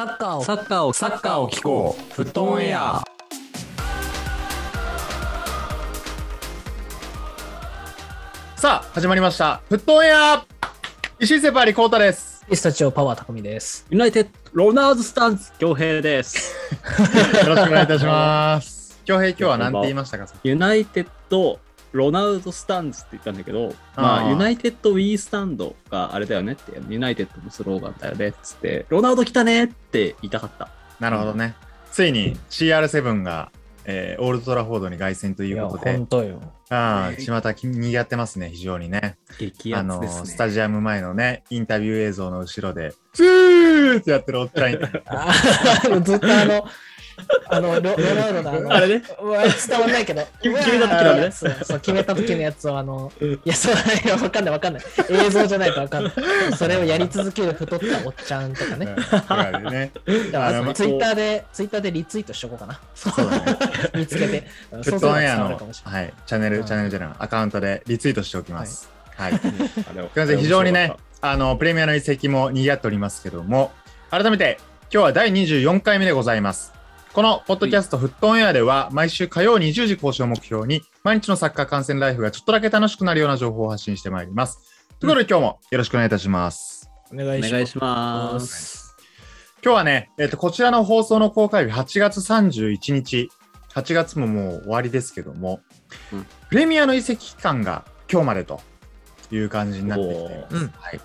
サッカーをサッカーを、サッカーを聞こう。フットオンエア。さあ、始まりました。フットオンエア石井セパリコータです。ピスタチオパワー匠です。 United, Ronaldo Stands、恭平です。よろしくお願いいたします。京平、今日は何て言いましたか？ United, Ronaldo Stands って言ったんだけど、まあ United We Stand があれだよねって、ユナイテッドのスローガンだよねっつって、ロナウド来たねって言いたかった。なるほどね。ついに CR7 が、えーオールドトラフォードに凱旋といいうや、ことで本、当よ。ああ、巷きにぎわってますね、非常にね。激アあのツですね。スタジアム前のね、インタビュー映像の後ろで、ツーってやってるおっちゃんいて あーずっとあの、あの、ロロナウドのあの、あれね伝わんないけど、決めた時のねそうそう、決めた時のやつを、あの、いや、そうだね、わかんないわかんない。映像じゃないとわかんない。それをやり続ける太ったおっちゃんとかね。うんね。だあのからツイッターで、ツイッターでリツイートしとこうかな。そうだね。見つけて。フットオンエアのはい、チャンネル、うんチャンネルじゃない、アカウントでリツイートしておきます。はい。あれをということで非常にね、あの、プレミアの移籍も賑わっておりますけども、改めて、今日は第24回目でございます。このポッドキャスト、フットオンエアでは、毎週火曜20時更新を目標に、毎日のサッカー観戦ライフがちょっとだけ楽しくなるような情報を発信してまいります。ということで、今日もよろしくお願いいたします。お願いします。今日はね、えっ、と、こちらの放送の公開日、8月31日、8月ももう終わりですけども、うんプレミアの移籍期間が今日までという感じになってきています。うんはい。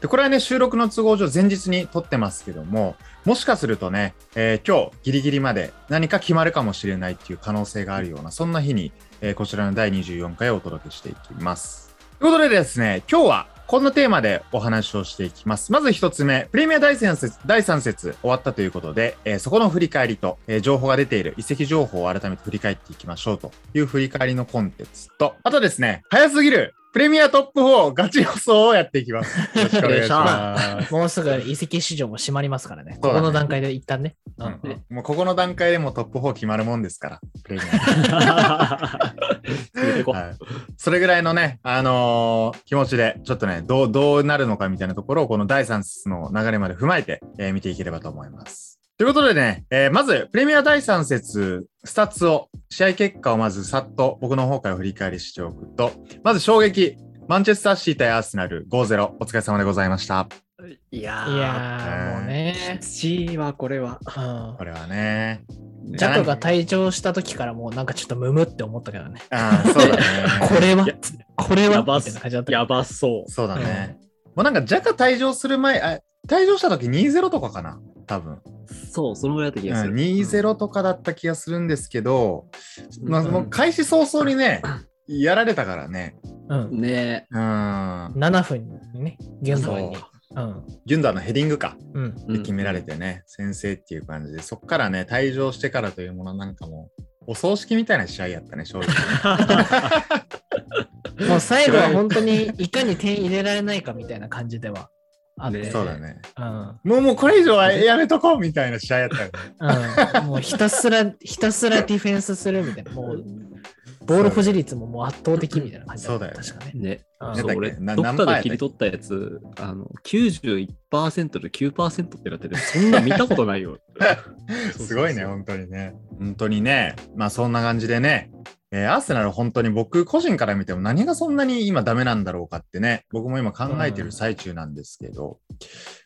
で、これはね、収録の都合上前日に撮ってますけども、もしかするとね、えー今日ギリギリまで何か決まるかもしれないっていう可能性があるような、そんな日に、えーこちらの第24回をお届けしていきます。ということでですね、今日はこんなテーマでお話をしていきます。まず一つ目、プレミア第3節第3節終わったということで、えーそこの振り返りと、えー情報が出ている移籍情報を改めて振り返っていきましょうという振り返りのコンテンツと、あとですね、早すぎるプレミアトップ4ガチ予想をやっていきます。よろしくお願いします。もうすぐ移籍市場も閉まりますからね。ねここの段階で一旦ね。ううんんもうここの段階でもうトップ4決まるもんですから、プレミア。はい、それぐらいのね、あのー気持ちで、ちょっとね、どう、どうなるのかみたいなところを、この第3節の流れまで踏まえて、えー見ていければと思います。ということでね、えーまず、プレミア第3節、スタッツを、試合結果をまずさっと僕の方から振り返りしておくと、まず衝撃、マンチェスターシー対アーセナル5-0、お疲れ様でございました。いやいやー、もうね。きついわ、これは。うんこれはね。ジャコが退場した時からもうなんかちょっとムムって思ったけどね。ああ、そうだね。これはこれはやばみたいな感じだっやばそう。そうだね。もうなんか、ジャカ退場する前、あ退場した時2-0とかかな多分。そう、そのぐらいだった気がする。うん、2-0とかだった気がするんですけど、うんまあ、もう開始早々にね、やられたからね。うん。ねうん。7分にね、現在に。うん。ギュンダーのヘディングかうん。え。で決められてね、先制っていう感じで、そっからね、退場してからというものなんかもう、お葬式みたいな試合やったね、正直。もう最後は 本当にいかに点入れられないかみたいな感じではあって。ねそうだね。うん。もうもうこれ以上はやめとこうみたいな試合やったよね。うん、もうひたすら、ひたすらディフェンスするみたいな。もう、ボール保持率ももう圧倒的みたいな感じだった。そうだよね確かね。ね。俺、などっか何パーで切り取ったやつ、あの、91%で9%ってなってて、そんな見たことないよ。すごいね、本当にね。本当にね、まあそんな感じでね、えーアーセナル本当に僕個人から見ても何がそんなに今ダメなんだろうかってね、僕も今考えてる最中なんですけど、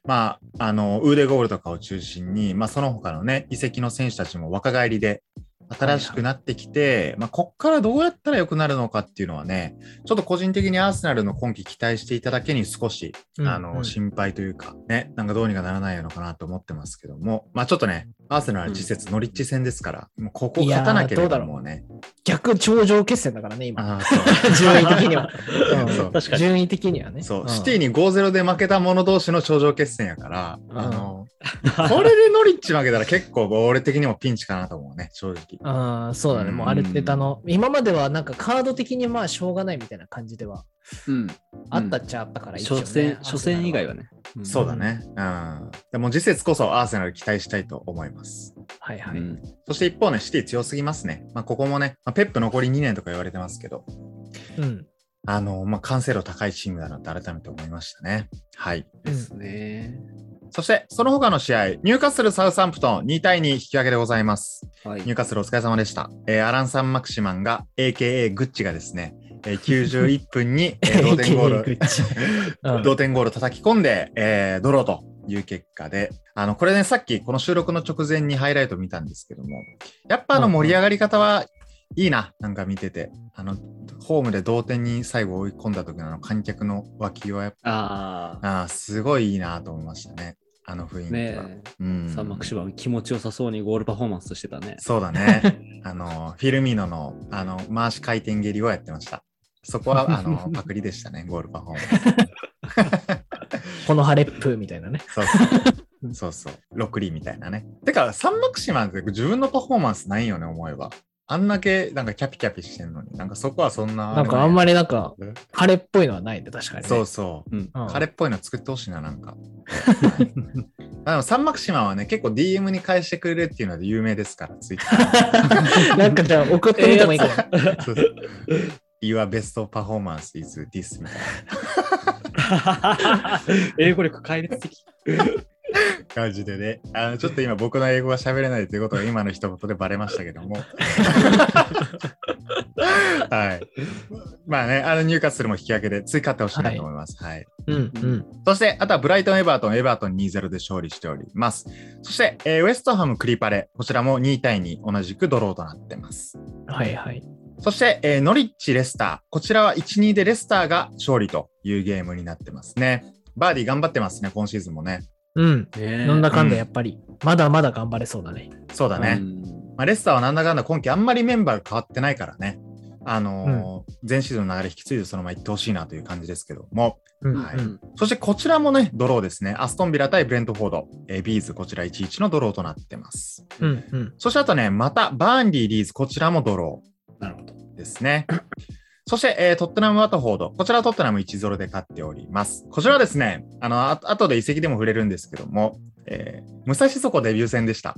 まあ、あの、ウーデゴールとかを中心に、まあその他のね、移籍の選手たちも若返りで、新しくなってきて、まあ、こっからどうやったら良くなるのかっていうのはね、ちょっと個人的にアーセナルの今季期待していただけに少し、うんあの、うん。心配というか、ね、なんかどうにかならないのかなと思ってますけども、まあちょっとね、アーセナルは次節ノリッチ戦ですから、もうここ勝たなければもうね、逆頂上決戦だからね、今。あーそう。順位的には。う。ん。そう確かに。順位的にはね。そう、ん。シティに5-0で負けた者同士の頂上決戦やから、うん。あの、これでノリッチ負けたら結構俺的にもピンチかなと思うね、正直。あーそうだね、もうある程度あの、今まではなんかカード的にまあしょうがないみたいな感じではうん。あったっちゃあったから、一応ね初戦、初戦以外は。ね。んそうだね。うん。でも次節こそアーセナル期待したいと思います。はいはい。うんそして一方ね、シティ強すぎますね。まあここもね、まあ、ペップ残り2年とか言われてますけど、うん。あの、まあ完成度高いチームだなって改めて思いましたね。はい。うんですね。そして、その他の試合、ニューカッスル、サウサンプトン2対2引き分けでございます。はいニューカッスルお疲れ様でした。えーアランサン・マクシマンが、AKA グッチがですね、えー91分に、えー同点ゴール、うん同点ゴール叩き込んで、えードローという結果で、あの、これね、さっきこの収録の直前にハイライト見たんですけども、やっぱあの盛り上がり方はいいな、なんか見てて、あの、ホームで同点に最後追い込んだ時の観客の脇はやっあぱ、あーすごいいいなと思いましたね。あの雰囲あ、気は。ねうんえ、サンマクシマン気持ちよさそうにゴールパフォーマンスしてたね。そうだね。あの、フィルミーノの、あの、回し回転蹴りをやってました。そこは、あの、パクリでしたね、ゴールパフォーマンス。このハレップみたいなね。そうそう。そうそう。ロックリーみたいなね。てか、サンマクシマンって自分のパフォーマンスないよね、思えば。あんだけ、なんかキャピキャピしてんのに、なんかそこはそんな。なんかあんまり。りなんか、ハレっぽいのはないんで、確かにね。そうそう。うん。うん彼っぽいの作ってほしいな、なんか。あでも、サンマクシマンはね、結構 DM に返してくれるっていうので有名ですから、ツイッター。なんかじゃあ送ってみてもいいかも。Your best performance is this みたい英語力壊裂的。な感じでね。あのちょっと今僕の英語が喋れないということが今の一言でバレましたけども。はい。まあね、あのニューカッスルも引き分けで追加ってほしいなと思います。はい。うんうん。そして、あとはブライトン・エバートン、エバートン2-0で勝利しております。そして、えーウェストハム・クリパレ、こちらも2対2、同じくドローとなってます。はいはい。そして、えーノリッチ・レスター。こちらは1-2でレスターが勝利というゲームになってますね。バーディー頑張ってますね、今シーズンもね。うん。ねなんだかんだやっぱり、まだまだ頑張れそうだね。そうだね。まあ、レスターはなんだかんだ今季あんまりメンバーが変わってないからね。あのー前シーズンの流れ引き継いでそのまま行ってほしいなという感じですけども。うんはいうん。そしてこちらもね、ドローですね。アストンビラ対ブレントフォード。えービーズ、こちら1-1のドローとなってます。うんうん。そしてあとね、またバーンリー、リーズ、こちらもドロなるほど。ーですね。そして、えートッテナム・ワトフォード。こちらはトッテナム1-0で勝っております。こちらはですね、あの、あ後で移籍でも触れるんですけども、えー武蔵底デビュー戦でした。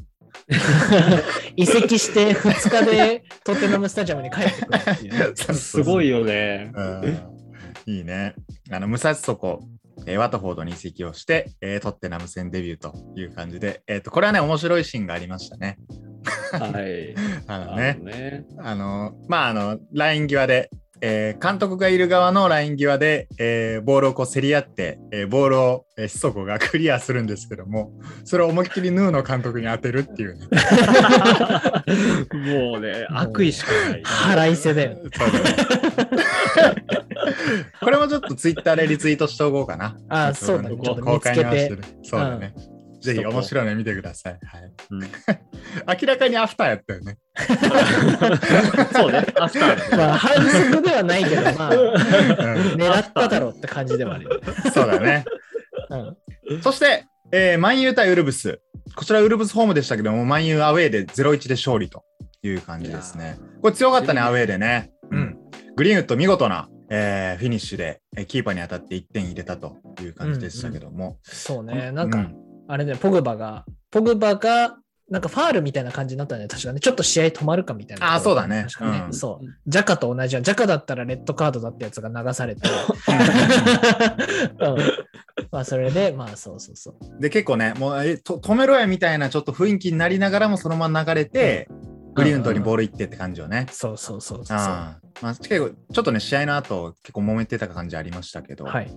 移籍して2日でトッテナムスタジアムに帰ってくるっていうね。すごいよね。うんいいね。あの、武蔵底、えーワトフォードに移籍をして、えートッテナム戦デビューという感じで、えっ、と、これはね、面白いシーンがありましたね。はい。あのあねの、ね。あの、まあ、あの、ライン際で、えー監督がいる側のライン際で、えーボールをこう競り合って、えーボールを、えー、シソコがクリアするんですけども、それを思いっきりヌーの監督に当てるっていうね。もうね、悪意しかない。腹いせだよ。そうだねこれもちょっとツイッターでリツイートしておこうかな。あそうだね公開に合わせてねそうだね。ぜひ面白いの見てください。はい。うん 明らかにアフターやったよね。そうね、アフターまあ、反則ではないけど、まあ、うん狙っただろうって感じではあるよね。そうだね。うんそして、えーマンユー対ウルブス。こちらウルブスホームでしたけども、マンユーアウェーで0-1で勝利という感じですね。これ強かったね、アウェーでね。うん。グリーンウッド見事な、えーフィニッシュで、えーキーパーに当たって1点入れたという感じでしたけども。そうね、なんか、うんあれね、ポグバが、ポグバが、なんかファールみたいな感じになったね、確かね。ちょっと試合止まるかみたいな。あーそうだね確かね、うんそう。ジャカと同じやん。ジャカだったらレッドカードだったやつが流されて。うん、まあ、それで、まあ、そうそうそう。で、結構ね、もうえと止めろやみたいなちょっと雰囲気になりながらもそのまま流れて、グリーンウッドにボール行ってって感じよね。そうそうそうそう。ああまあ、結構ちょっとね、試合の後結構揉めてた感じありましたけど、はい。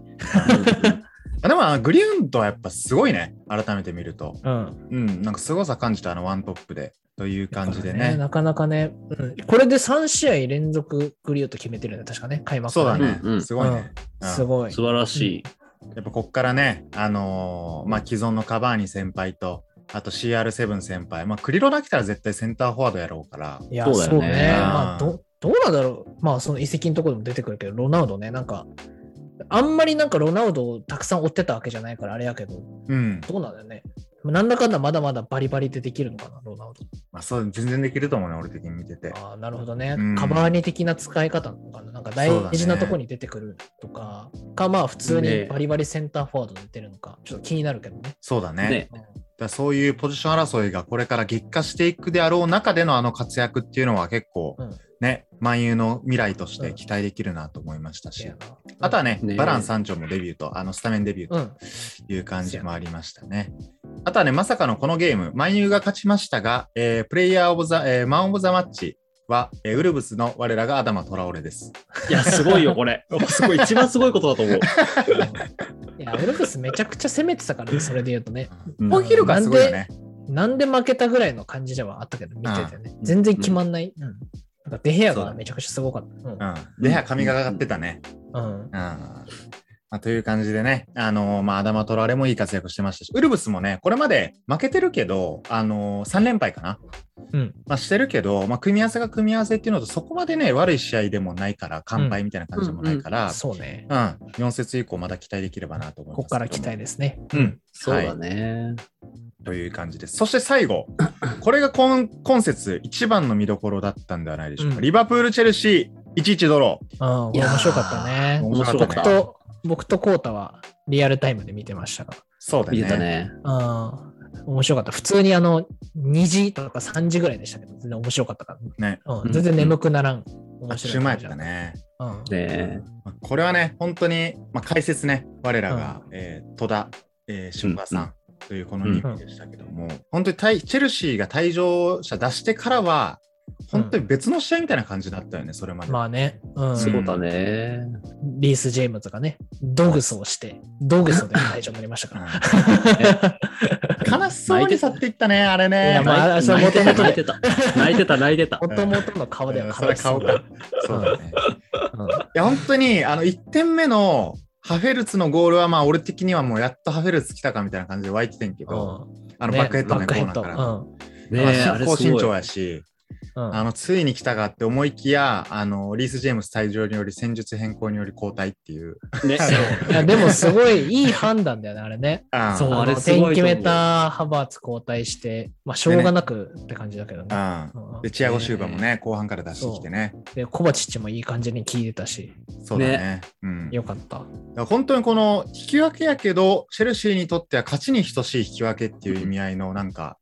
あでもグリーンウッドはやっぱすごいね、改めて見ると。うん。うん、なんか凄さ感じたあのワントップでという感じでね。なかなかね、うん、これで3試合連続グリーンウッド決めてるね、確かね、開幕からそうだね、うんうんすごいね。うんすごい。素晴らしい。やっぱこっからね、あのーまあ、既存のカバーニ先輩と、あと CR7 先輩、まあ、クリロナ来たら絶対センターフォワードやろうから、いや、そうだよね。まあ、うんどどうなんだろう。まあ、その移籍のところでも出てくるけど、ロナウドね、なんか、あんまりなんかロナウドをたくさん追ってたわけじゃないから、あれやけど、うん。どうなんだよね。なんだかんだまだまだバリバリでできるのかな、ロナウド。まあ、そう、全然できると思うね、俺的に見てて。ああ、なるほどね。うんカバーニ的な使い方なのかな。なんか大事なところに出てくるとか、か、まあ普通にねバリバリセンターフォワードで出てるのか、ちょっと気になるけどね。そうだね。ね。だそういうポジション争いがこれから激化していくであろう中でのあの活躍っていうのは結構うんね、万有の未来として期待できるなと思いましたし、いやあとはね、ねバラン三丁もデビューと、あのスタメンデビューうん。という感じもありましたね。あとはね、まさかのこのゲーム、万有が勝ちましたが、えープレイヤーオブザ、えーマンオブザマッチは、えーウルブスの我らがアダマ・トラオレです。いや、すごいよ、これ。すごい、一番すごいことだと思う。いや、ウルブスめちゃくちゃ攻めてたからね、それで言うとね。うんポギルがすごいよね。なんで負けたぐらいの感じではあったけど、見ててね。うん全然決まんない。うん。なんかデヘアがめちゃくちゃすごかった。うん。で、髪がかかってたね。うん。うん。うんまあ、という感じでね、あのーまあ、アダマ・トラオレもいい活躍してましたし、ウルブスもね、これまで負けてるけど、あのー、3連敗かな。うん。まあ、してるけど、まあ、組み合わせが組み合わせっていうのと、そこまでね、悪い試合でもないから、完敗みたいな感じでもないから、そうね。うん、4節以降まだ期待できればなと思います。ここから期待ですね。うん。そうだね。という感じです。そして最後、これが今今節一番の見どころだったんではないでしょうか。うんリバプール・チェルシー、1-1ドロうん。面白かったね。ー。面白かった僕と、僕とコータはリアルタイムで見てましたが。そうだね。見てたね。うん。面白かった。普通にあの、2時とか3時ぐらいでしたけど、全然面白かったから。ね。うん。全然眠くならん。う前白いったね。うん。ねまあこれはね、本当に、まあ、解説ね、我らが、えー戸田、えー、春馬さんというこの2名でしたけども、本当に対チェルシーが退場者出してからは、本当に別の試合みたいな感じだったよね、それまで。まあね。うん。そうだね。リース・ジェームズがね、ドグソをして、ドグソで退場になりましたから。うん 悲しそうに去っていったね、あれいねや。まあ泣いそれ元々泣いてた。泣いてた、泣いてた。もともとの顔では悲しか。そうだね。そういや、本当に、あの、1点目のハフェルツのゴールは、まあ、俺的にはもうやっとハフェルツ来たかみたいな感じで湧いててんけど、あの、ねバックヘッドね、バックヘッドコーナーから。うんねまあ高身長。やし、うんあの、ついに来たかって思いきや、あの、リース・ジェームス退場により戦術変更により交代っていう。ね いやでもすごいいい判断だよね、あれね。あそうあれ点決めたハバーツ交代して、まあ、しょうがなくって感じだけどね。で、チアゴ・シューバーもね、後半から出してきてね。で、コバチッチもいい感じに効いてたし、そうだね。うん。よかった。本当にこの引き分けやけど、チェルシーにとっては勝ちに等しい引き分けっていう意味合いの、なんか、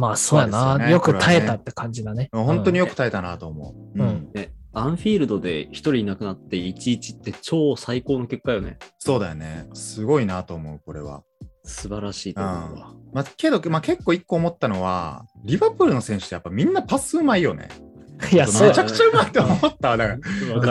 まあそうやな。よねよく耐えたって感じだね。本当によく。く耐えたなと思う。うんうんねアンフィールドで一人いなくなって1-1って超最高の結果よね。そうだよね。すごいなと思う、これは。素晴らしいと思うわ。まあ、けど、まあ、結構一個思ったのは、リバプールの選手ってやっぱみんなパスうまいよね。いや、めちゃくちゃうまいって思ったわ。だか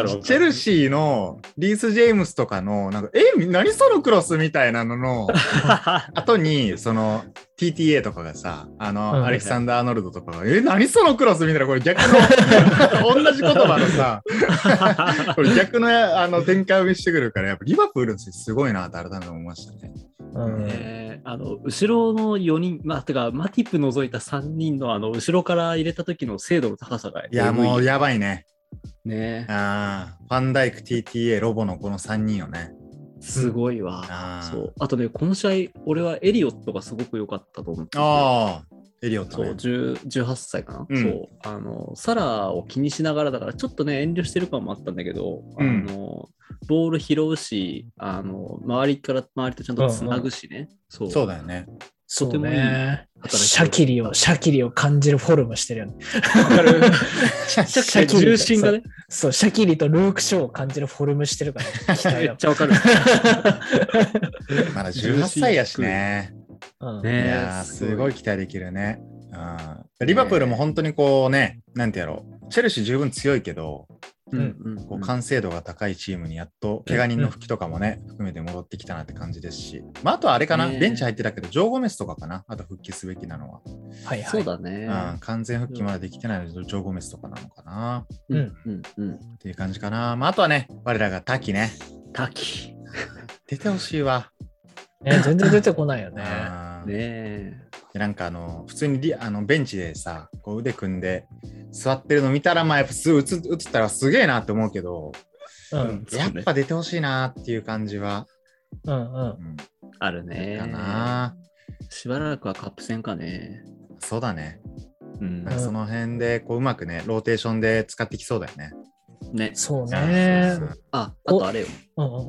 らチェルシーのリース・ジェームスとかの、なんか、え、何そのクロスみたいなのの 後に、その TTA とかがさ、あの、うんアレキサンダー・アーノルドとかが、え、何そのクロスみたいな、これ逆の、同じ言葉のさ、これ逆のあの展開を見せてくるから、やっぱリバプールのすごいなって改めて思いましたね。うんねあの後ろの4人、まあ、てか、マティップ除いた3人のあの後ろから入れた時の精度の高さが。いや、もうややばいね。ねああ、ファンダイク、TTA、ロボのこの3人よね。すごいわ。あーそうあとね、この試合、俺はエリオットがすごく良かったと思ってて。ああ、エリオットそう、ね。10 18歳かな、うんそう。あの、サラを気にしながらだから、ちょっとね、遠慮してる感もあったんだけど、うんあの、ボール拾うし、あの、周りから周りとちゃんとつなぐしね。そう。そうだよね。そうとてもいいね。シャキリを、シャキリを感じるフォルムしてるよね。わかる。シ ャシャキリ重心がね、そう、シャキリとルーク・ショーを感じるフォルムしてるから、期 め待っちゃわかる。まだ18歳やしね。うんねいやーすごい期待できるね。うん、リバプールも本当にこうね、なんてやろう、チェルシー十分強いけど、うんうんこう完成度が高いチームにやっと怪我人の復帰とかもね、含めて戻ってきたなって感じですし、まあ、あとはあれかな、ねベンチ入ってたけど、ジョー・ゴメスとかかな、あと復帰すべきなのは。はいはい。そうだね。うん、完全復帰まだできてないので、ジョー・ゴメスとかなのかなうんうんうん。っていう感じかな。まあ、あとはね、我らが滝ね、滝。出てほしいわ。ね、全然出てこないよね。ねなんかあの普通にリあのベンチでさこう腕組んで座ってるの見たらまあやっぱすぐ映映ったらすげえなって思うけど、うん。やっぱ出てほしいなっていう感じは、うんうん。うんあるね。かな、しばらくはカップ戦かね。そうだねうんなんかその辺でこううまくねローテーションで使ってきそうだよねね。そうねあ、あとあれよ。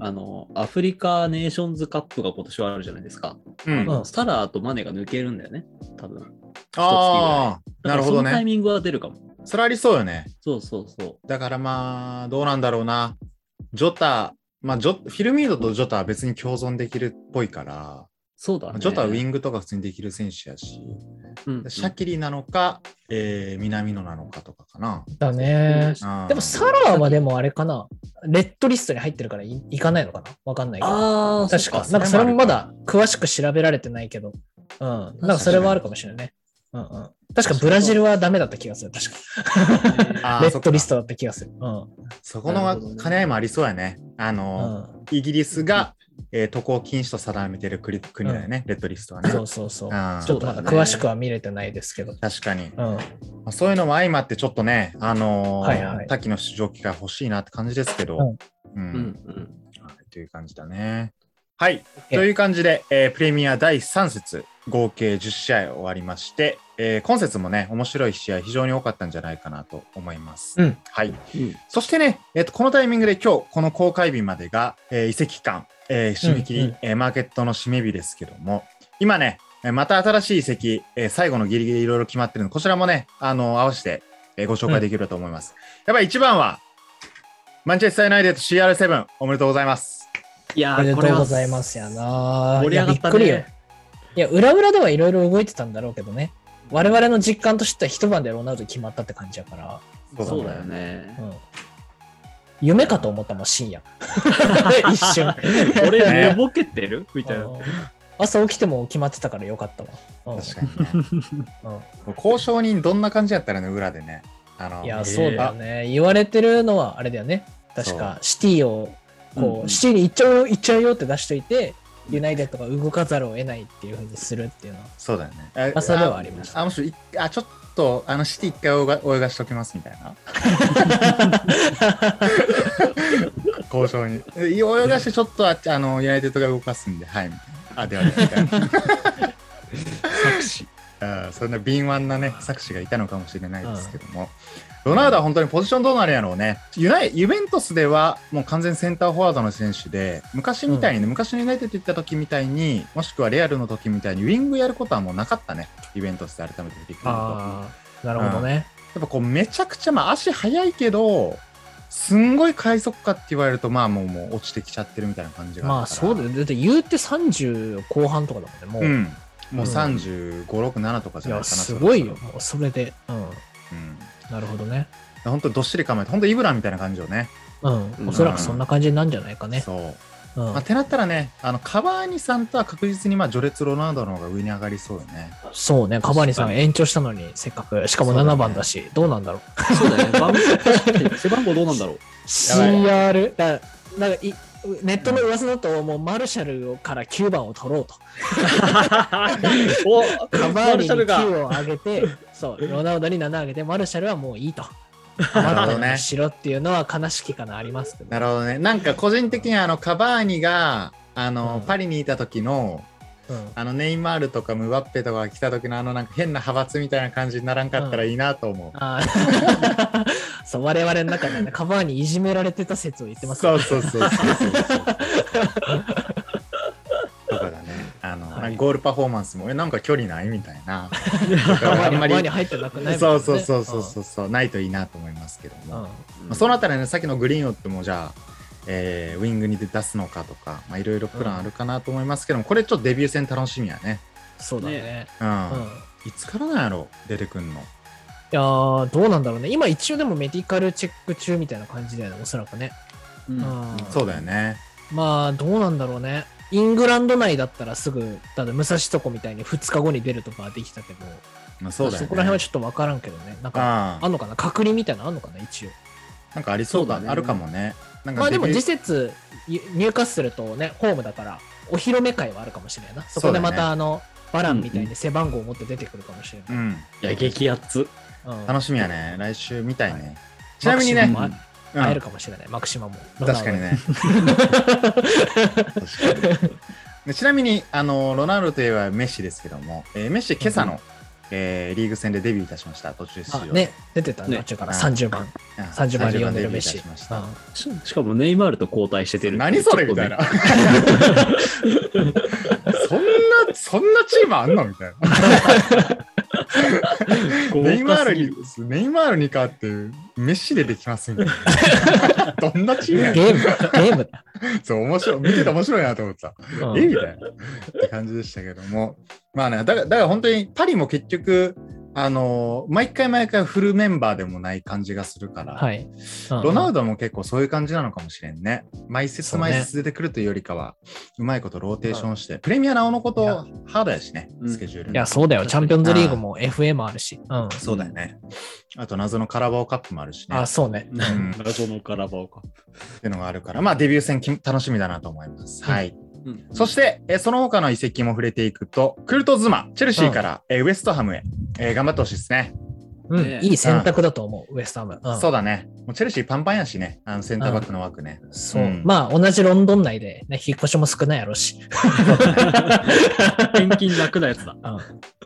あの、アフリカネーションズカップが今年はあるじゃないですか。うんあのサラーとマネが抜けるんだよね。多分。ああなるほどだからそのタイねミングは出るかも。それありそうよね。そうそうそう。だからまあ、どうなんだろうな。ジョタ、まあジョ、フィルミードとジョタは別に共存できるっぽいから、そうだね。ジョタはウィングとか普通にできる選手やし、うんシャキリなのか、えー、南野なのかとかかな。だね。うんでもサラーはでもあれかな。レッドリストに入ってるからいいかないのかな？わかんないけど。ああ、確か。なんかそれもまだ詳しく調べられてないけど。うん。なんかそれはあるかもしれないね。うんうん。確かブラジルはダメだった気がする。確 か。レッドリストだった気がする。うん。そこの兼ね合いもありそうやね。あうの、ん、イギリスが、えー渡航禁止と定めてる国国だよね、レッドリストはね。そうそうそう。うんちょっとまだ詳しくは見れてないですけど。確かに。うん。まあそういうのも相まってちょっとね、あのーはいはい滝の出場機会欲しいなって感じですけど、うんうんうんうん。はいという感じだね。はい。えという感じで、えープレミア第3節、合計10試合終わりまして、えー今節もね、面白い試合非常に多かったんじゃないかなと思います。うんはい。うんそしてね、えっとこのタイミングで今日、この公開日までが、えー移籍期間、えー締め切り、うんうんえーマーケットの締め日ですけども、今ね、えーまた新しい移籍、えー最後のギリギリいろいろ決まってるので、こちらもね、あの合わせて、えーご紹介できると思います。やっぱり一番は、マンチェスター・ユナイテッド CR7 おめでとうございます。いやおめでー、ことうございますやな。盛り上がったねいやびっくりよ。いや、裏裏ではいろいろ動いてたんだろうけどね。我々の実感としては一晩でロナウド決まったって感じやから。そうだよねう。ん。夢かと思ったもん、深夜。一瞬。俺ね寝ぼけてる？みたいな。うん朝起きても決まってたからよかったわ。うん確かにね。うん交渉人どんな感じやったらね、裏でね。あのいや、えーそうだよね。言われてるのはあれだよね。確か、シティを、こう、シティに行っちゃうよ、行っちゃうよって出しといて、ユナイテッドが動かざるを得ないっていうふうにするっていうのは。そうだよね。あまあそれはありましたあ、もしろいあ、ちょっと、あの、シティ一回泳が泳がしときますみたいな？交渉に。え泳がしてちょっとああの、ユナイテッドが動かすんで、はい、みたいな。あ、ではではみたいな。策士。あそんな敏腕なね、策士がいたのかもしれないですけども。ロナウドは本当にポジションどうなるやろうね。ユナイユベントスではもう完全センターフォワードの選手で、昔みたいにね、昔のユナイテッド行った時みたいに、もしくはレアルの時みたいにウィングやることはもうなかったね。ユベントスで改めて見てくると。ああ、なるほどね。やっぱこうめちゃくちゃ、まあ足速いけど、すんごい快速かって言われると、まあもうもう落ちてきちゃってるみたいな感じがまあ。そうだよ。だって言うて30後半とかだもんね、もう。うん。もううん35、6、7とかじゃないかな。すごいよ。それで。うん。なるほどね。本当どっしり構えて、本当イブラみたいな感じよね。うん。うんおそらくそんな感じなんじゃないかね。そう。うんまあ、てなったらね、あのカバーニさんとは確実にまあ序列ロナウドの方が上に上がりそうよね。そうね、カバーニさん延長したのに、せっかく。しかもそうだね7番だし、どうなんだろう。そうだね。番背番号どうなんだろう。CR、だなんかいネットの噂だと、もうマルシャルから9番を取ろうと。おカバーニにマルシャルが9を上げて、そう、ロナウドに7上げて、マルシャルはもういいと。なるほどねしろっていうのは悲しきかなありますけど。なるほどね。なんか個人的にはあのカバーニがあの、うんパリにいた時のうんあのネイマールとかムバッペとかが来た時のあのなんか変な派閥みたいな感じにならんかったらいいなと思う。あー そう我々の中でね、カバーにいじめられてた説を言ってますそうそうそうそうそうそう。ゴールパフォーマンスもえなんか距離ないみたいな。あんまり入ってなくないそうそうそうそうそうそうないといいなと思いますけども。うんまあ、そのあたりね、さっきのグリーンウッドもじゃあ、えーウィングに出すのかとか、まあ、いろいろプランあるかなと思いますけども、これちょっとデビュー戦楽しみやね。そうだね。うん。うんいつからなんやろ？出てくんの。いやーどうなんだろうね。今一応でもメディカルチェック中みたいな感じだよね、おそらくね。うんうんそうだよね。まあ、どうなんだろうね。イングランド内だったらすぐ、ただ武蔵とこみたいに2日後に出るとかはできたけど、まあ、そうだよね。こら辺はちょっとわからんけどね。なんか、ああんのかな？隔離みたいなのあんのかな？一応。なんかありそうだそうだねあるかもね。なんかまあでも次節、ニニューカッスルとね、ホームだから、お披露目会はあるかもしれないな。そこでまたあの、バランみたいに背番号を持って出てくるかもしれない。うん。いや、激アツ。うん楽しみやね。来週見たいね。はいちなみにね、会えるかもしれない、マクシマも。確かにね。確かにでちなみにあのロナウドといえばメッシですけども、えーメッシ今朝の、えーリーグ戦でデビューいたしました途中出場ね、出てたね、ね途中からうん30番。うん30番リオネル・メッデビューシ。いたしましたうんししかもネイマールと交代しててる。何それみたいな。そんなそんなチームあんのみたいな。ネイマールに、ネイマールに変わって、メッシでできますみたいな。どんなチームやねんゲーム、ゲームだ。そう、面白い。見てて面白いなと思ってた。うんえみたいな。って感じでしたけども。まあね、だから、だから本当にパリも結局、あのー毎回毎回フルメンバーでもない感じがするから、はい。ロナウドドも結構そういう感じなのかもしれんね。毎節毎節出てくるというよりかは、うまいことローテーションして、プレミアなおのことハードやしね、うんスケジュールいや、そうだよ。チャンピオンズリーグも FA もあるし。うん。そうだよね。あと謎のカラバオカップもあるしね。あ、そうね。ん謎のカラバオカップ。っていうのがあるから、まあデビュー戦き楽しみだなと思います。うんはい。うんそして、えーその他の移籍も触れていくと、クルト・ズマ、チェルシーから、えーウエストハムへ、えー頑張ってほしいですね。うんねいい選択だと思う、ウエストハム。うんそうだね。もうチェルシーパンパンやしね、あのセンターバックの枠ね。そう。うんまあ、同じロンドン内で、ね、引っ越しも少ないやろし。転勤楽なやつだ。うん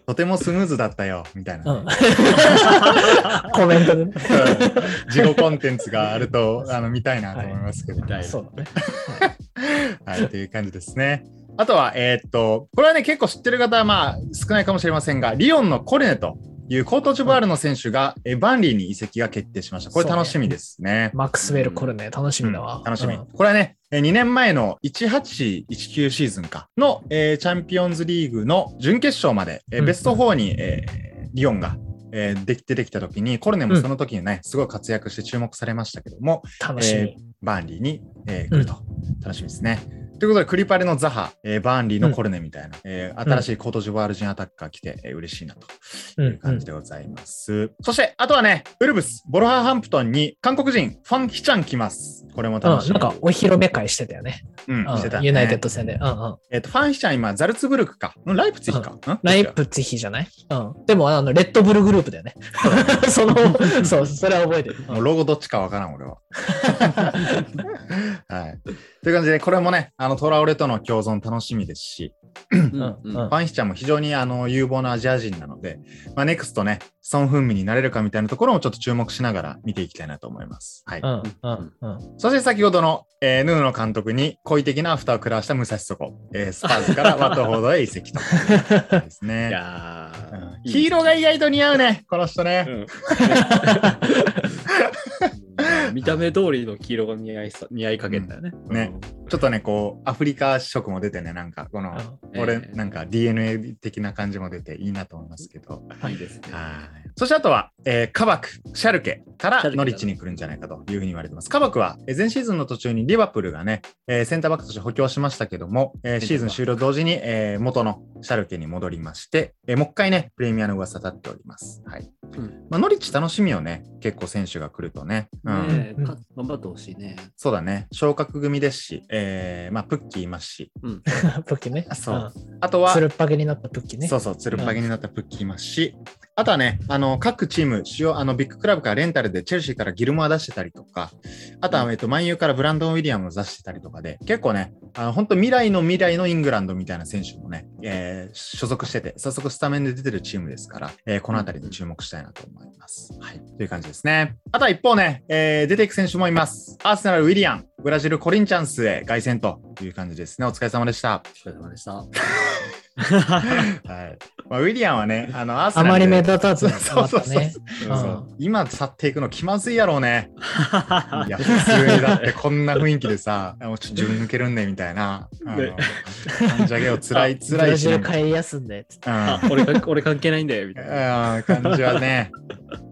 とてもスムーズだったよ、みたいなね、うん コメントでね。自己コンテンツがあるとあの見たいなと思いますけど、見たいそうだね。はい、という感じですね。あとは、えーっと、これはね、結構知ってる方はまあ少ないかもしれませんが、リオンのコルネというコートジボワールの選手が、えバンリーに移籍が決定しました。これ楽しみですね。マックスウェル・コルネ、楽しみだわ。うん楽しみ。うんこれはね、2年前の1819シーズンかの、えーチャンピオンズリーグの準決勝まで、えーうんベスト4に、えーリオンが、えーでき出てきた時に、コルネもその時にね、すごい活躍して注目されましたけども、楽しみ。えーバーンリーに、えー来ると、楽しみですね。ということで、クリパレのザハ、えーバーンリーのコルネみたいな、えー新しいコートジボワール人アタッカー来て、えー嬉しいなという感じでございます。そして、あとはね、ウルブス、ウルバーハンプトンに韓国人、ファン・ヒチャン来ます。これもうん、楽しみ。なんかお披露目会してたよね。うんうんしてたねユナイテッド戦で。うんうん。えっ、と、ファン・ヒチャン今、ザルツブルクか。んライプツィヒか。んライプツィヒじゃない？うん。でも、あの、レッドブルグループだよね。その、そう、それは覚えてる。もうロゴどっちかわからん、俺は。はい。という感じで、これもね、あの、トラオレとの共存楽しみですし、うんうんファンヒちゃんも非常にあの有望なアジア人なので、まあ、ネクストね、ソン・フンミになれるかみたいなところもちょっと注目しながら見ていきたいなと思います。はい。うんうんうん。そして先ほどの、えーヌーの監督に好意的なアフターを食らわした武蔵そこ、えースパーズから ワットフォードへ移籍と。ですいね。やうんー黄色が意外と似合うね、この人ね。うん 見た目通りの黄色が似合いさ似合いかけたよね。ねちょっとね、こう、アフリカ色も出てね、なんか、この、うん俺、ええなんか DNA 的な感じも出ていいなと思いますけど。うんいいですね。はい。そしてあとは、えーカバク、シャルケからノリッチに来るんじゃないかというふうに言われてます。カバクは、えー前シーズンの途中にリバプールがね、えーセンターバックとして補強しましたけども、えーシーズン終了同時に、えー元のシャルケに戻りまして、えーもう一回ね、プレミアの噂立っております。はい。うんまあ、ノリッチ楽しみよね。結構選手が来るとね。うん。うんね頑張ってほしいね。そうだね。昇格組ですし、えーまあ、プッキーいますし、うん。プッキね。そうあとは、つるっぱげになったプッキね。そうそう、つるっぱげになったプッキーいますし、あとはね、あの、各チーム、主要、あの、ビッグクラブからレンタルでチェルシーからギルモア出してたりとか、あとは、うんえっと、マンユーからブランドン・ウィリアムを出してたりとかで、結構ね、あの、本当未来の未来のイングランドみたいな選手もね、えー所属してて、早速スタメンで出てるチームですから、えーこのあたりに注目したいなと思います。はい。という感じですね。あとは一方ね、えー出ていく選手もいます。アーセナル、ウィリアン、ブラジル、コリンチャンスへ凱旋という感じですね。お疲れ様でした。お疲れ様でした。はい。まあ、ウィリアンはね、あの、アーセナルであまり目立たずそうそう今去っていくの気まずいやろうね。いや、普通にだってこんな雰囲気でさ、もうちょっと自分抜けるんねみたいな、じ上げを辛い、ブ辛いし、ラジルなんか帰り休んで。うん。あ俺か俺関係ないんだよ、みたいな。うん感じはね、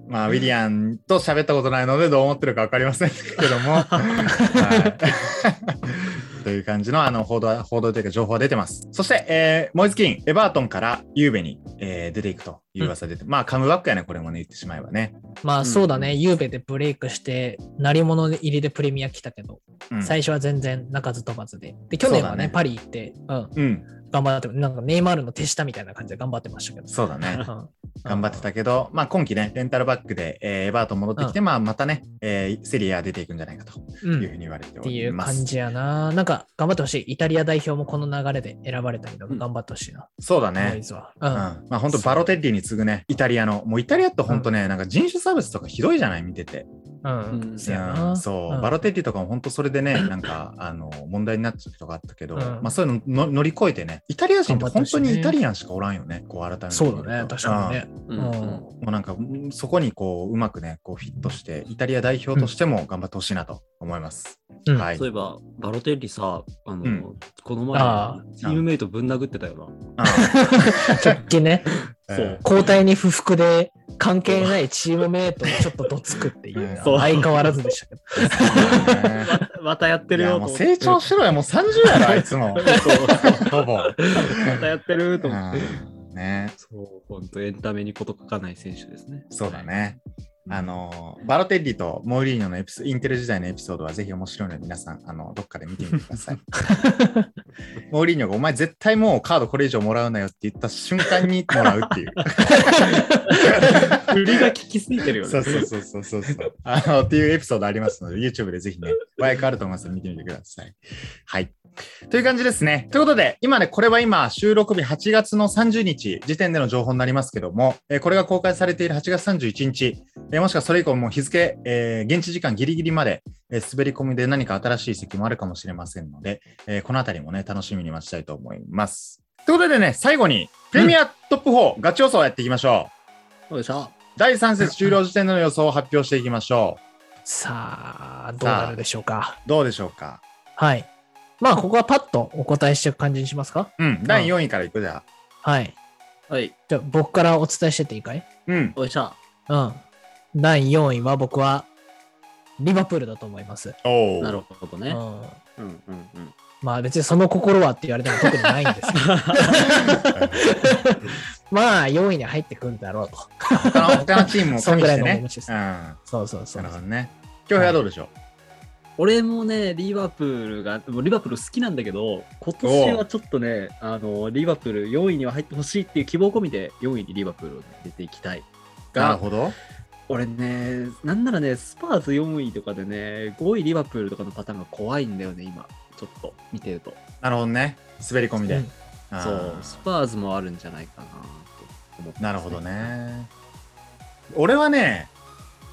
まあ、ウィリアンと喋ったことないのでどう思ってるか分かりませんけども、はい、という感じのあの報道報道というか情報は出てます。そして、えーモイズキン、エバートンからユーベに、えー出ていくという噂出て、まあ、カムバックやね、これもね、言ってしまえばね。まあそうだね、ユーベでブレイクして、鳴り物入りでプレミア来たけど、うん最初は全然鳴かず飛ばずで。で、去年はね、ねパリ行って、うん、うん、頑張って、なんかネイマールの手下みたいな感じで頑張ってましたけど。そうだね。うん頑張ってたけど、まあ、今季ね、レンタルバックで、えーエバートン戻ってきて、まあ、またね、えーセリア出ていくんじゃないかとうんいうふうに言われておっていうります。感じやな。なんか頑張ってほしい。イタリア代表もこの流れで選ばれたけど、うん頑張ってほしいな。そうだね。ううんん。まあ、本当バロテッリに次ぐね、イタリアの、もうイタリアって本当ね、なんか人種差別とかひどいじゃない、見てて。うん。うん。そう、ん。バロテッリとかも本当それでね、なんか、あの、問題になっちゃう時とかあったけど、うん。まあそういうのの乗り越えてね、イタリア人って本当にイタリアンしかおらんよね、こう改めて。そうだね、確かにね。ううん。ん。もうなんか、うんそこにこう、うまくね、こうフィットして、イタリア代表としても頑張ってほしいなと思います。うん。はい。そうい。えば、バロテッリさ、あの、うん。この前あ、チームメイトぶん殴ってたよな。あ 直近ね、う。交代に不服で関係ないチームメイトにちょっとどつくっていう、そう相変わらずでしたけど。そうねまたやってるよと思って。成長しろよ、もう30やろ、あいつも。ほぼ。またやってると思って。うんね、そう、本当エンタメにこと書かない選手ですね。そうだね。あの、バロテッリとモーリーニョのエピソインテル時代のエピソードはぜひ面白いので皆さん、あの、どっかで見てみてください。モーリーニョがお前絶対もうカードこれ以上もらうなよって言った瞬間にもらうっていう。振りが効きすぎてるよね。そうそうそうそうそう。あの、っていうエピソードありますので、YouTube でぜひね、ワイクあると思いますので見てみてください。はい。という感じですね。ということで、今ね、これは今、収録日8月の30日時点での情報になりますけども、えーこれが公開されている8月31日、えーもしくはそれ以降も日付、えー現地時間ギリギリまで、えー滑り込みで何か新しい席もあるかもしれませんので、えーこのあたりもね、楽しみに待ちたいと思います。ということでね、最後に、プレミアトップ4、ガチ予想をやっていきましょう。よいしょ。第3節終了時点での予想を発表していきましょさあ、どうなるでしょうか。う。どうでしょうかはい。まあ、ここはパッとお答えしていく感じにしますか？うん、第4位からいくじゃはい。はい。じゃあ、僕からお伝えしてっていいかい？うん。よいしょ。うん。第4位は僕は、リバプールだと思います。おお。なるほどね。うん。うんうんうん。まあ別にその心はって言われても特にないんですけど。まあ4位に入ってくるんだろうと。他の他のチームも加味してそんぐらいのね。面持ちですうん。なそうそうそうる。ほどね。今日はどうでしょう、俺もね、リバプールが、リバプール好きなんだけど、今年はちょっとね、あの、リバプール4位には入ってほしいっていう希望込みで、4位にリバプールを入れていきたい。が、なるほど。俺ね、なんならね、スパーズ4位とかでね、5位リバプールとかのパターンが怖いんだよね、今。ちょっと見てると。なるほどね。滑り込みで。うんそう、スパーズもあるんじゃないかなと思ってね、なるほどね。俺はね、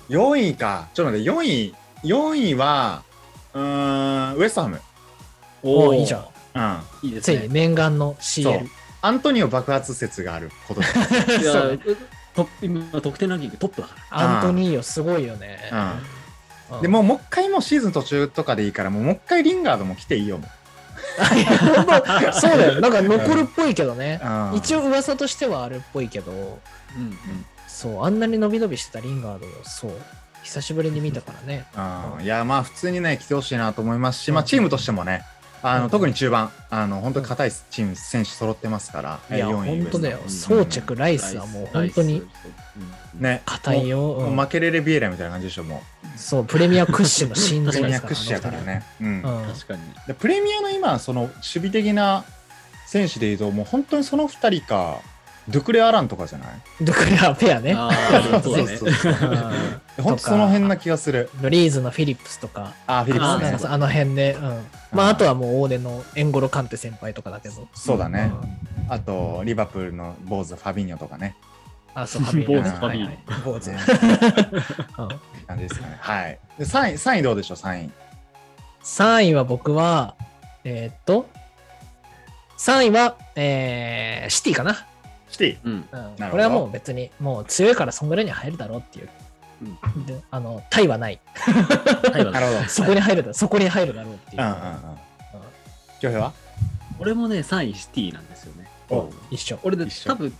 4位か。ちょっと待って、4位、4位は、うーん、ウエストハム。おーいいじゃん。うん。いいですねついに。念願のそう CL。。アントニオ爆発説があることだ。いやトップ今、得点ランキングトップだから。アントニーヨすごいよね。うん。でもう、もう一回もうシーズン途中とかでいいから、もうもう一回リンガードも来ていいよ。もうそうだよ。なんか残るっぽいけどね。うん一応噂としてはあるっぽいけど、うんうん。そう、あんなに伸び伸びしてたリンガードを、そう、久しぶりに見たからね。うんいや、まあ、普通にね、来てほしいなと思いますし、まあ、チームとしてもね、あの、うん特に中盤、あの、本当に硬いチーム、選手揃ってますから、いや、4位本当だよ。うんソーチェク、ライスはもう本当にうんね。硬いよ。負けれれビエラみたいな感じでしょ、もそう、プレミア屈指の心う。プレミ臓ですから。ア屈指やからね。うん。確かに。でプレミアの今、その、守備的な選手でいうと、もう本当にその2人か、ドゥクレ・アランとかじゃない？うん。ドクレアペアね。ああ、そうだね。そうそう本当その辺な気がする。ロリーズのフィリップスとか、あ、フィリあップスあの辺で、うん。まあ、あとはもう大手のエンゴロカンテ先輩とかだけど。そうだね。うんあと、リバプールの坊主、ファビーニョとかね。あ、そう、ファビ坊主ーファビーはいはい坊主。ねうん感じですかね。はい。で3位、3位どうでしょう、3位。3位は僕は、えーっと、3位は、えーシティかな。シティ。うん。うんこれはもう別に、もう強いからそんぐらいには入るだろうっていう。であの、タイはない。はいなるほど。そこに入るだ、そこに入るだろうっていう。うんうんうん。京平は？俺もね、3位シティなんですよね。一緒。一緒俺で多分、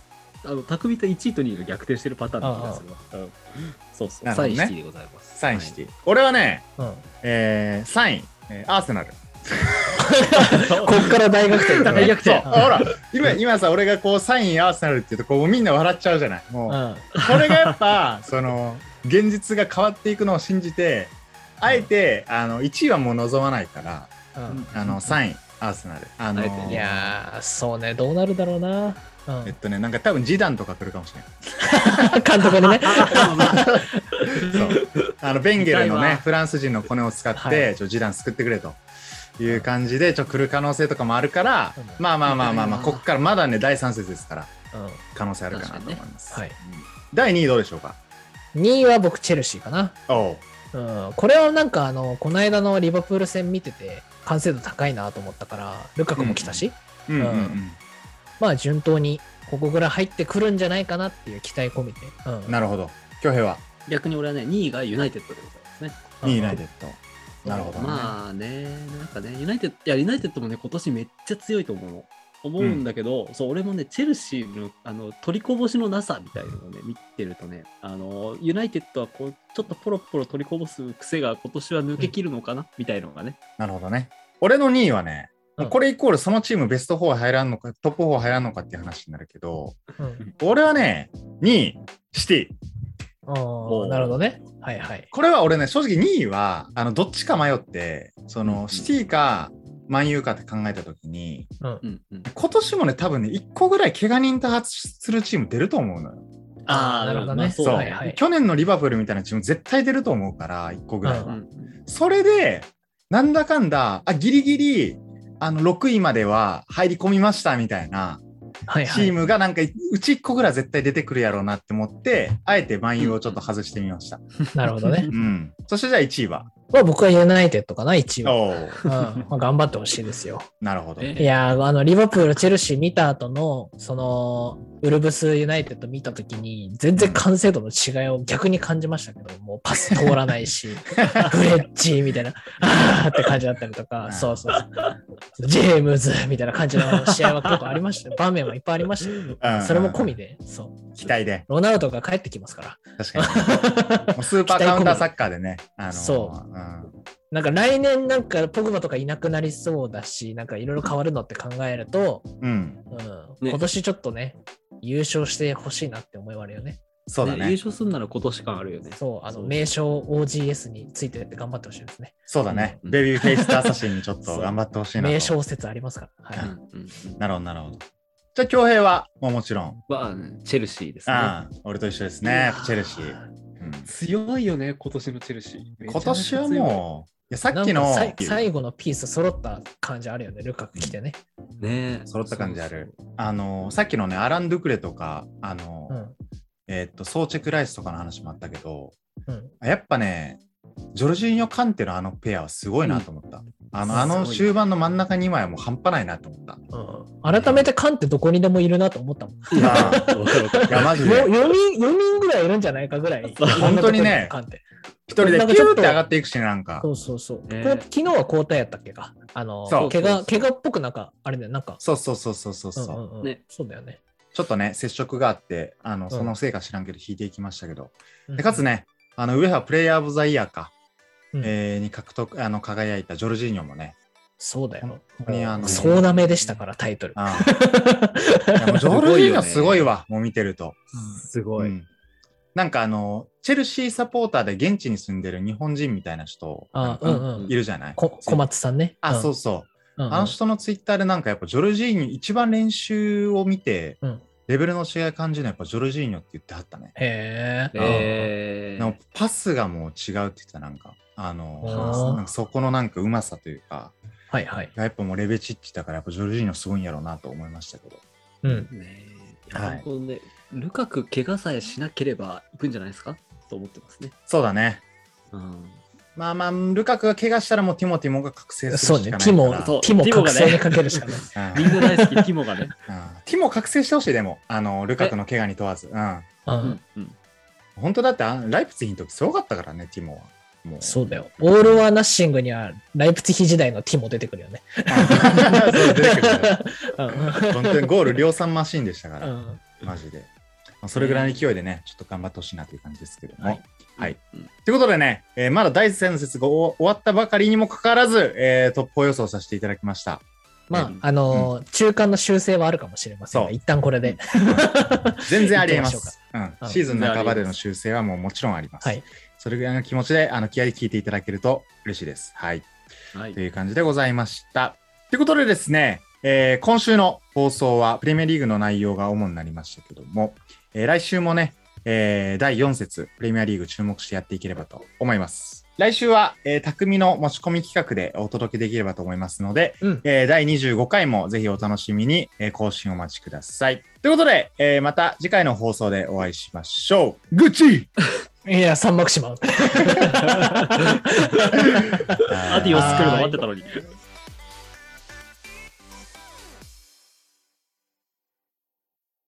あの、匠と1位と2位が逆転してるパターンな気がするわ。うんそうそう。ね3位シティでございます。3位シティ。俺はね、うん。えー、3位、えーアーセナル。こっから大逆転だね大ほら、今、今さ、俺がこう、3位アーセナルって言うと、こう、みんな笑っちゃうじゃない。もう、うん。これがやっぱ、その、現実が変わっていくのを信じて、あえて、あの、1位はもう望まないから、うんあの、3位、アーセナル。あのあえてねいやー、そうね、どうなるだろうな。うんえっとね、なんか多分、ジダンとか来るかもしれない。監督にね。そう。あの、ベンゲルのね、フランス人のコネを使って、はいちょ、ジダン救ってくれと。いう感じで、ちょ、来る可能性とかもあるからうん、まあまあまあまあまあ、こっからまだね、第3節ですから、うん可能性あるかなと思います。はい。第2位どうでしょうか？2位は僕、チェルシーかな。おううん、これはなんかあの、この間のリバプール戦見てて、完成度高いなと思ったから、ルカクも来たし、うんうんうんうんまあ順当にここぐらい入ってくるんじゃないかなっていう期待込みで。うん、なるほど。恭平は？逆に俺はね、2位がユナイテッドでございますね。2位ユナイテッド。なるほどね。まあね、なんかね、ユナイテッド、いや、ユナイテッドもね、今年めっちゃ強いと思うの。思うんだけど、そう、俺もね、チェルシーのあの取りこぼしのなさみたいなのをね、見てるとね、あの、ユナイテッドはこう、ちょっとポロポロ取りこぼす癖が今年は抜けきるのかな、みたいのがね。なるほどね。俺の2位はね、うんこれイコールそのチームベスト4入らんのか、トップ4入らんのかっていう話になるけど、うん俺はね、2位、シティ。なるほどね。はいはい。これは俺ね、正直2位は、あの、どっちか迷って、その、シティか、マンユーかって考えたときに、うんうんうん。今年もね、多分ね、1個ぐらい怪我人多発するチーム出ると思うのよ。あーなるほどねまあそうはいはい去年のリバプールみたいなチーム絶対出ると思うから、1個ぐらいは。うんうんそれで、なんだかんだ、あ、ギリギリ、あの、6位までは入り込みましたみたいなはいはい。チームがなんか、うち1個ぐらい絶対出てくるやろうなって思って、あえて万有をちょっと外してみました。なるほどね。うん。そしてじゃあ1位は。まあ僕はユナイテッドかな、一応。うんまあ、頑張ってほしいですよ。なるほど。えいやー、あの、リバプール、チェルシー見た後の、その、ウルブスユナイテッド見たときに、全然完成度の違いを逆に感じましたけど、もうパス通らないし、フレッジーみたいな、あーって感じだったりとうか、んそうそう。ジェームズみたいな感じの試合は結構ありましたよ。場面はいっぱいありましたけどうんそれも込みで、そう。期待で。ロナウドが帰ってきますから。確かに。もうスーパーカウンターサッカーでね。あのそうん。なんか来年なんかポグバとかいなくなりそうだし、なんかいろいろ変わるのって考えると、うん。うんね今年ちょっとね、優勝してほしいなって思いはあるよね。そうだね。ね優勝するなら今年感あるよね。そう、あの、名称 OGS についてって頑張ってほしいですね。そうだね。うんベビーフェイスとアサシンにちょっと頑張ってほしいなと。名称説ありますから。はい。うんなるほど、なるほど。じゃあ、恭平は、もうもちろん。はチェルシーですね。ああ、俺と一緒ですね。チェルシー。うん強いよね、今年のチェルシー。今年はもう、いやさっきの最後のピース揃った感じあるよね、ルカク来てね。うね揃った感じある。あの、さっきのね、アラン・ドゥクレとか、あの、うん。えーっと、ソーチェクライスとかの話もあったけど、うん。やっぱね、ジョルジーニョ・カンテのあのペアはすごいなと思った。あの、あのすごい終盤の真ん中2枚はもう半端ないなと思った。うん、改めてカンってどこにでもいるなと思ったもん。いや いや、マジ4で。人、四人ぐらいいるんじゃないかぐらい。本当にね。一人でピューって上がっていくし、なんかそ。うそうそう。ねこう昨日は交代やったっけか？あの、そう怪我、怪我っぽくなんか、あれだよ、なんか。そうそうそうそうそうそう。うんうんうんねそうだよね。ちょっとね、接触があって、あの、んそのせいか知らんけど引いていきましたけど。うんでかつね、あの、ウェハプレイヤー・オブ・ザ・イヤーか、うんえーに獲得、あの、輝いたジョルジーニョもね、そうだよ。本当にあのそうなめでしたから、タイトル。ああジョルジーニョすごいわ、もう見てると。すごい。うんなんかあの、チェルシーサポーターで現地に住んでる日本人みたいな人、あうんうんいるじゃない？こ小松さんね。あ、そううそう。ん。うあの人のツイッターでなんかやっぱジョルジーニョ、一番練習を見て、うんレベルの違い感じるのはやっぱジョルジーニョって言ってはったね。へえ。えでもパスがもう違うって言ってた、なんか。あの、なんかそこのなんかうまさというか、はいはい。やっぱもうレベチって言ったから、やっぱジョルジーニョすごいんやろうなと思いましたけど。うん。ねはい本当ね、ルカク怪我さえしなければいくんじゃないですか？と思ってますね。そうだね。うんまあまあ、ルカクが怪我したらもうティモティモが覚醒すそうねるしかない。から。ティモ、そうティモティモがね覚醒にかけるしかない。うんみんな大好き、ティモがね。うんティモ覚醒してほしい、でも、あの、ルカクの怪我に問わず。うん。ううんんうん本当だって、あライプツィヒの時すごかったからね、ティモは。もう。そうだよ。オール・はナッシングにはライプツィヒ時代のティモ出てくるよね。そう出てくるねうん本当にゴール量産マシンでしたから、うんマジで。まあ、それぐらいの勢いでね、ちょっと頑張ってほしいなという感じですけども。はいはい。うんということでね、えーまだ第3節が終終わったばかりにもかかわらず、えー、トップ4予想させていただきました。まうんあ、あのー中間の修正はあるかもしれませんが、一旦これで。全然ありえま。すうんうんシーズン半ばでの修正はもうもちろんあります。はい。それぐらいの気持ちで、あの気合い聞いていただけると嬉しいです。はい。はいという感じでございました。ということでですね、えー今週の放送はプレミアリーグの内容が主になりましたけども、えー来週もね、えー第4節プレミアリーグ注目してやっていければと思います。来週は、えー匠の持ち込み企画でお届けできればと思いますので、うんえー第25回もぜひお楽しみに、えー更新お待ちください。ということで、えーまた次回の放送でお会いしましょう。グッチいや、三幕島。アディオス来るの待ってたのに。